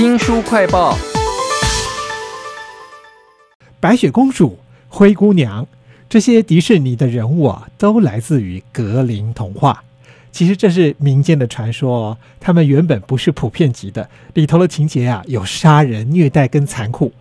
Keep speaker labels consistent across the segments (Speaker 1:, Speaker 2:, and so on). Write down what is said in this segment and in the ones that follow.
Speaker 1: 新书快报：
Speaker 2: 白雪公主、灰姑娘这些迪士尼的人物啊，都来自于格林童话。其实这是民间的传说哦，他们原本不是普遍级的，里头的情节啊有杀人、虐待跟残酷。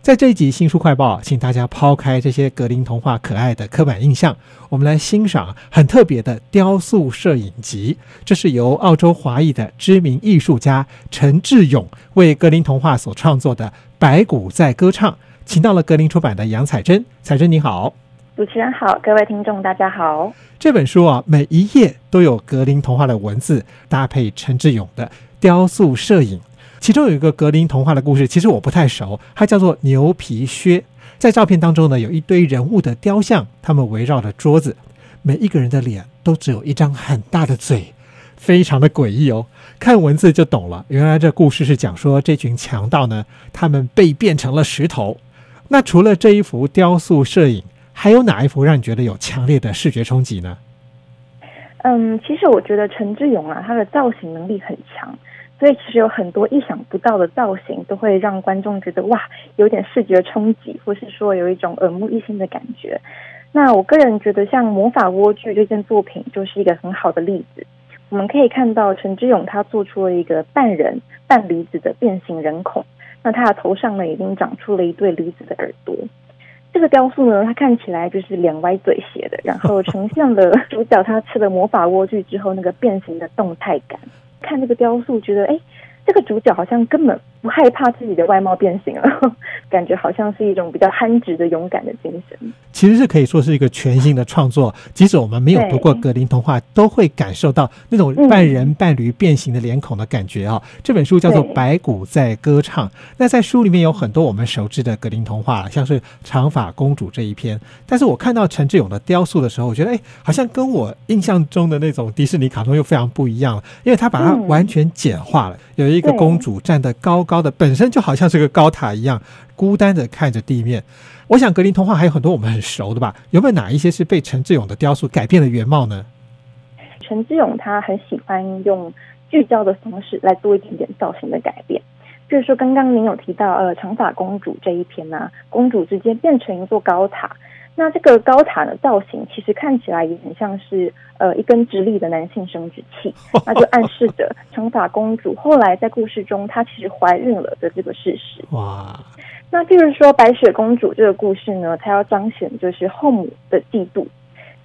Speaker 2: 在这一集新书快报，请大家抛开这些格林童话可爱的刻板印象，我们来欣赏很特别的雕塑摄影集。这是由澳洲华裔的知名艺术家陈志勇为格林童话所创作的《白骨在歌唱》，请到了格林出版的杨彩珍。彩珍你好，
Speaker 3: 主持人好，各位听众大家好。
Speaker 2: 这本书啊，每一页都有格林童话的文字，搭配陈志勇的雕塑摄影。其中有一个格林童话的故事，其实我不太熟，它叫做牛皮靴。在照片当中呢，有一堆人物的雕像，他们围绕着桌子，每一个人的脸都只有一张很大的嘴，非常的诡异哦。看文字就懂了，原来这故事是讲说这群强盗呢，他们被变成了石头。那除了这一幅雕塑摄影，还有哪一幅让你觉得有强烈的视觉冲击呢？
Speaker 3: 嗯，其实我觉得陈志勇啊，他的造型能力很强。所以其实有很多意想不到的造型，都会让观众觉得哇，有点视觉冲击，或是说有一种耳目一新的感觉。那我个人觉得，像《魔法莴苣》这件作品就是一个很好的例子。我们可以看到陈之勇他做出了一个半人半离子的变形人孔，那他的头上呢已经长出了一对离子的耳朵。这个雕塑呢，它看起来就是脸歪嘴斜的，然后呈现了主角他吃了魔法莴苣之后那个变形的动态感。看这个雕塑，觉得哎，这个主角好像根本不害怕自己的外貌变形了，感觉好像是一种比较憨直的勇敢的精神。
Speaker 2: 其实是可以说是一个全新的创作，即使我们没有读过格林童话，都会感受到那种半人半驴变形的脸孔的感觉啊。这本书叫做《白骨在歌唱》，那在书里面有很多我们熟知的格林童话，像是长发公主这一篇。但是我看到陈志勇的雕塑的时候，我觉得哎，好像跟我印象中的那种迪士尼卡通又非常不一样了，因为他把它完全简化了，有一个公主站得高高的，本身就好像是个高塔一样，孤单的看着地面。我想格林童话还有很多我们很熟的吧？有没有哪一些是被陈志勇的雕塑改变了原貌呢？
Speaker 3: 陈志勇他很喜欢用聚焦的方式来做一点点造型的改变，比如说刚刚您有提到呃长发公主这一篇呢，公主直接变成一座高塔，那这个高塔的造型其实看起来也很像是呃一根直立的男性生殖器，那就暗示着长发公主后来在故事中她其实怀孕了的这个事实。哇！那譬如说白雪公主这个故事呢，它要彰显就是后母的嫉妒，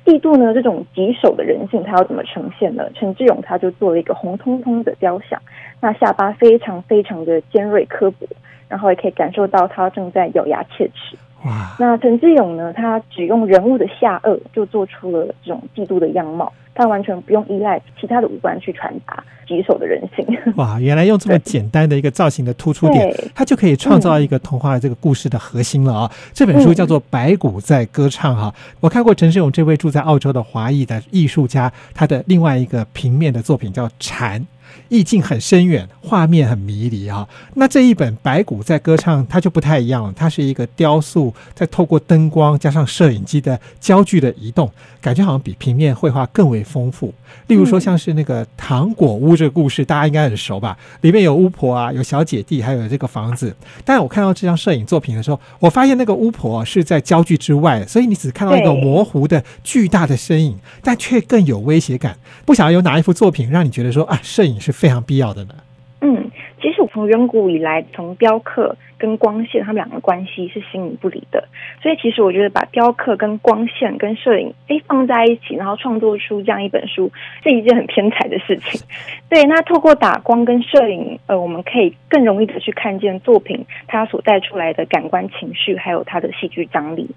Speaker 3: 嫉妒呢这种棘手的人性，它要怎么呈现呢？陈志勇他就做了一个红彤彤的雕像，那下巴非常非常的尖锐刻薄，然后也可以感受到他正在咬牙切齿。哇！那陈志勇呢，他只用人物的下颚就做出了这种嫉妒的样貌。他完全不用依赖其他的五官去传达棘手的人性。
Speaker 2: 哇，原来用这么简单的一个造型的突出点，他就可以创造一个童话这个故事的核心了啊！这本书叫做《白骨在歌唱》哈，我看过陈志勇这位住在澳洲的华裔的艺术家，他的另外一个平面的作品叫《蝉》。意境很深远，画面很迷离啊。那这一本《白骨在歌唱》，它就不太一样了。它是一个雕塑，在透过灯光加上摄影机的焦距的移动，感觉好像比平面绘画更为丰富。例如说，像是那个糖果屋这个故事，大家应该很熟吧？里面有巫婆啊，有小姐弟，还有这个房子。但我看到这张摄影作品的时候，我发现那个巫婆是在焦距之外，所以你只看到一个模糊的巨大的身影，但却更有威胁感。不晓得有哪一幅作品让你觉得说啊，摄影是非常必要的呢？
Speaker 3: 嗯。其实我从远古以来，从雕刻跟光线，他们两个关系是形影不离的。所以其实我觉得把雕刻跟光线跟摄影诶放在一起，然后创作出这样一本书，是一件很天才的事情。对，那透过打光跟摄影，呃，我们可以更容易的去看见作品它所带出来的感官情绪，还有它的戏剧张力。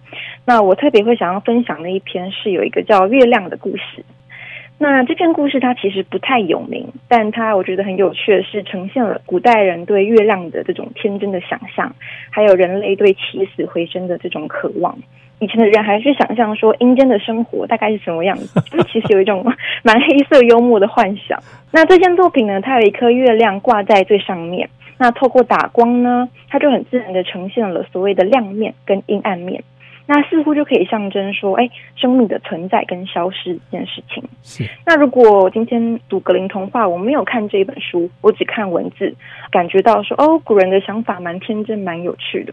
Speaker 3: 那我特别会想要分享的一篇是有一个叫月亮的故事。那这篇故事它其实不太有名，但它我觉得很有趣的是，呈现了古代人对月亮的这种天真的想象，还有人类对起死回生的这种渴望。以前的人还是想象说阴间的生活大概是什么样子，就其实有一种 蛮黑色幽默的幻想。那这件作品呢，它有一颗月亮挂在最上面，那透过打光呢，它就很自然的呈现了所谓的亮面跟阴暗面。那似乎就可以象征说，哎，生命的存在跟消失这件事情。
Speaker 2: 是。
Speaker 3: 那如果今天读格林童话，我没有看这一本书，我只看文字，感觉到说，哦，古人的想法蛮天真、蛮有趣的。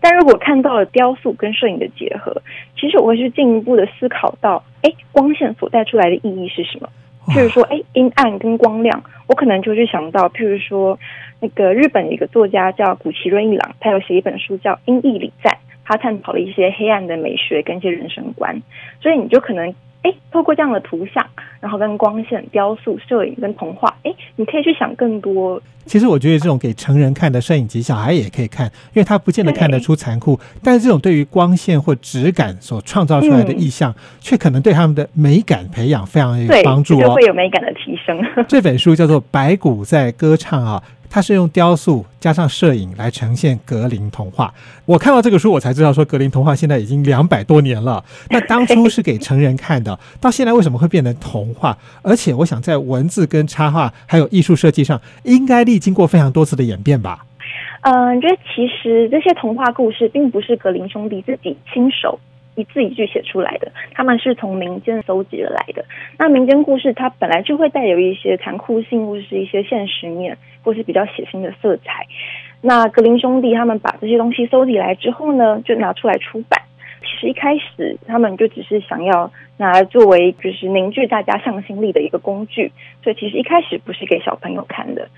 Speaker 3: 但如果看到了雕塑跟摄影的结合，其实我会去进一步的思考到，哎，光线所带出来的意义是什么？譬如说，哎，阴暗跟光亮，我可能就去想到，譬如说，那个日本一个作家叫古崎润一郎，他有写一本书叫《阴翳礼赞》，他探讨了一些黑暗的美学跟一些人生观，所以你就可能。哎，透过这样的图像，然后跟光线、雕塑、摄影跟童话，哎，你可以去想更多。
Speaker 2: 其实我觉得这种给成人看的摄影集，小孩也可以看，因为他不见得看得出残酷，但是这种对于光线或质感所创造出来的意象，却可能对他们的美感培养非常有帮助
Speaker 3: 哦，会有美感的提升。
Speaker 2: 这本书叫做《白骨在歌唱》啊。它是用雕塑加上摄影来呈现格林童话。我看到这个书，我才知道说格林童话现在已经两百多年了。那当初是给成人看的，到现在为什么会变成童话？而且我想在文字跟插画还有艺术设计上，应该历经过非常多次的演变吧？
Speaker 3: 嗯，觉得其实这些童话故事并不是格林兄弟自己亲手。一字一句写出来的，他们是从民间搜集而来的。那民间故事它本来就会带有一些残酷性，或是一些现实面，或是比较血腥的色彩。那格林兄弟他们把这些东西搜集来之后呢，就拿出来出版。其实一开始他们就只是想要拿来作为就是凝聚大家向心力的一个工具，所以其实一开始不是给小朋友看的。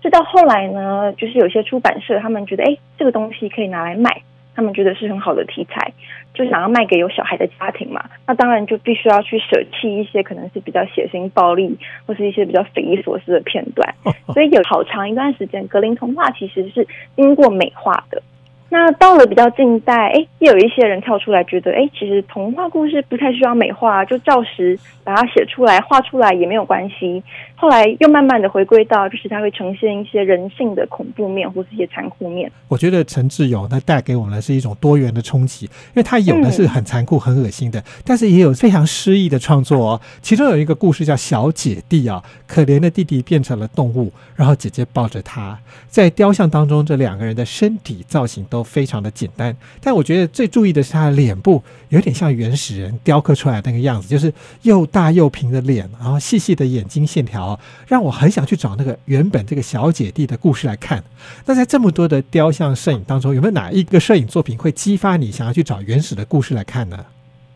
Speaker 3: 直到后来呢，就是有些出版社他们觉得，哎，这个东西可以拿来卖。他们觉得是很好的题材，就想要卖给有小孩的家庭嘛。那当然就必须要去舍弃一些可能是比较血腥、暴力或是一些比较匪夷所思的片段。所以有好长一段时间，格林童话其实是经过美化的。那到了比较近代，哎，又有一些人跳出来，觉得，哎，其实童话故事不太需要美化，就照实把它写出来、画出来也没有关系。后来又慢慢的回归到，就是它会呈现一些人性的恐怖面或是一些残酷面。
Speaker 2: 我觉得陈志勇他带给我们的是一种多元的冲击，因为他有的是很残酷、很恶心的，但是也有非常诗意的创作哦。其中有一个故事叫《小姐弟》啊，可怜的弟弟变成了动物，然后姐姐抱着他，在雕像当中，这两个人的身体造型都。都非常的简单，但我觉得最注意的是他的脸部有点像原始人雕刻出来那个样子，就是又大又平的脸，然后细细的眼睛线条，让我很想去找那个原本这个小姐弟的故事来看。那在这么多的雕像摄影当中，有没有哪一个摄影作品会激发你想要去找原始的故事来看呢？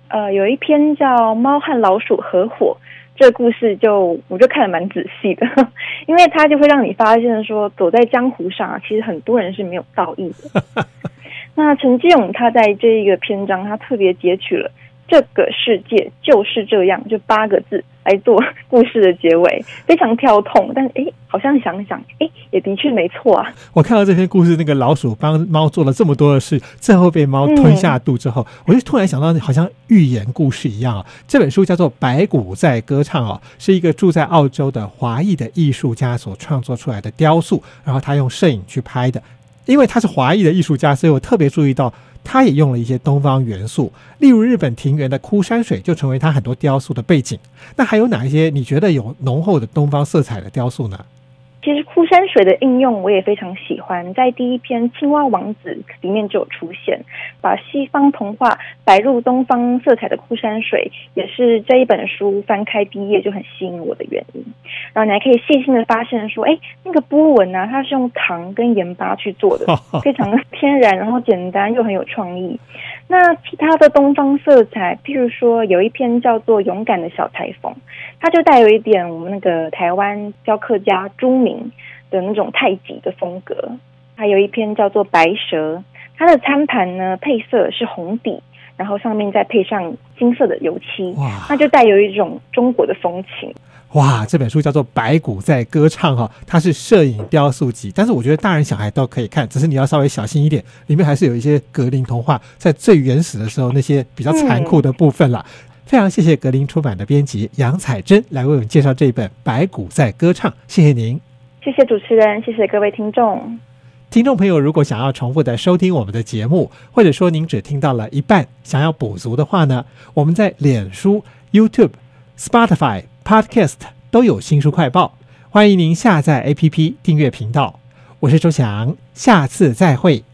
Speaker 3: 呃，有一篇叫《猫和老鼠合伙》。这个故事就我就看得蛮仔细的，因为它就会让你发现说，走在江湖上啊，其实很多人是没有道义的。那陈继勇他在这一个篇章，他特别截取了。这个世界就是这样，就八个字来做故事的结尾，非常跳痛。但哎，好像想想，哎，也的确没错啊。
Speaker 2: 我看到这篇故事，那个老鼠帮猫做了这么多的事，最后被猫吞下肚之后，我就突然想到，好像寓言故事一样啊。这本书叫做《白骨在歌唱》哦，是一个住在澳洲的华裔的艺术家所创作出来的雕塑，然后他用摄影去拍的。因为他是华裔的艺术家，所以我特别注意到。他也用了一些东方元素，例如日本庭园的枯山水就成为他很多雕塑的背景。那还有哪一些你觉得有浓厚的东方色彩的雕塑呢？
Speaker 3: 其实枯山水的应用我也非常喜欢，在第一篇《青蛙王子》里面就有出现，把西方童话摆入东方色彩的枯山水，也是这一本书翻开第一页就很吸引我的原因。然后你还可以细心的发现说，哎，那个波纹啊，它是用糖跟盐巴去做的，非常的天然，然后简单又很有创意。那其他的东方色彩，譬如说有一篇叫做《勇敢的小裁缝》，它就带有一点我们那个台湾雕刻家朱明的那种太极的风格。还有一篇叫做《白蛇》，它的餐盘呢配色是红底，然后上面再配上金色的油漆，那就带有一种中国的风情。
Speaker 2: 哇，这本书叫做《白骨在歌唱》哈，它是摄影雕塑集，但是我觉得大人小孩都可以看，只是你要稍微小心一点，里面还是有一些格林童话在最原始的时候那些比较残酷的部分了。非常谢谢格林出版的编辑杨彩珍来为我们介绍这一本《白骨在歌唱》，谢谢您，
Speaker 3: 谢谢主持人，谢谢各位听众。
Speaker 2: 听众朋友，如果想要重复的收听我们的节目，或者说您只听到了一半，想要补足的话呢，我们在脸书、YouTube、Spotify。Podcast 都有新书快报，欢迎您下载 APP 订阅频道。我是周翔，下次再会。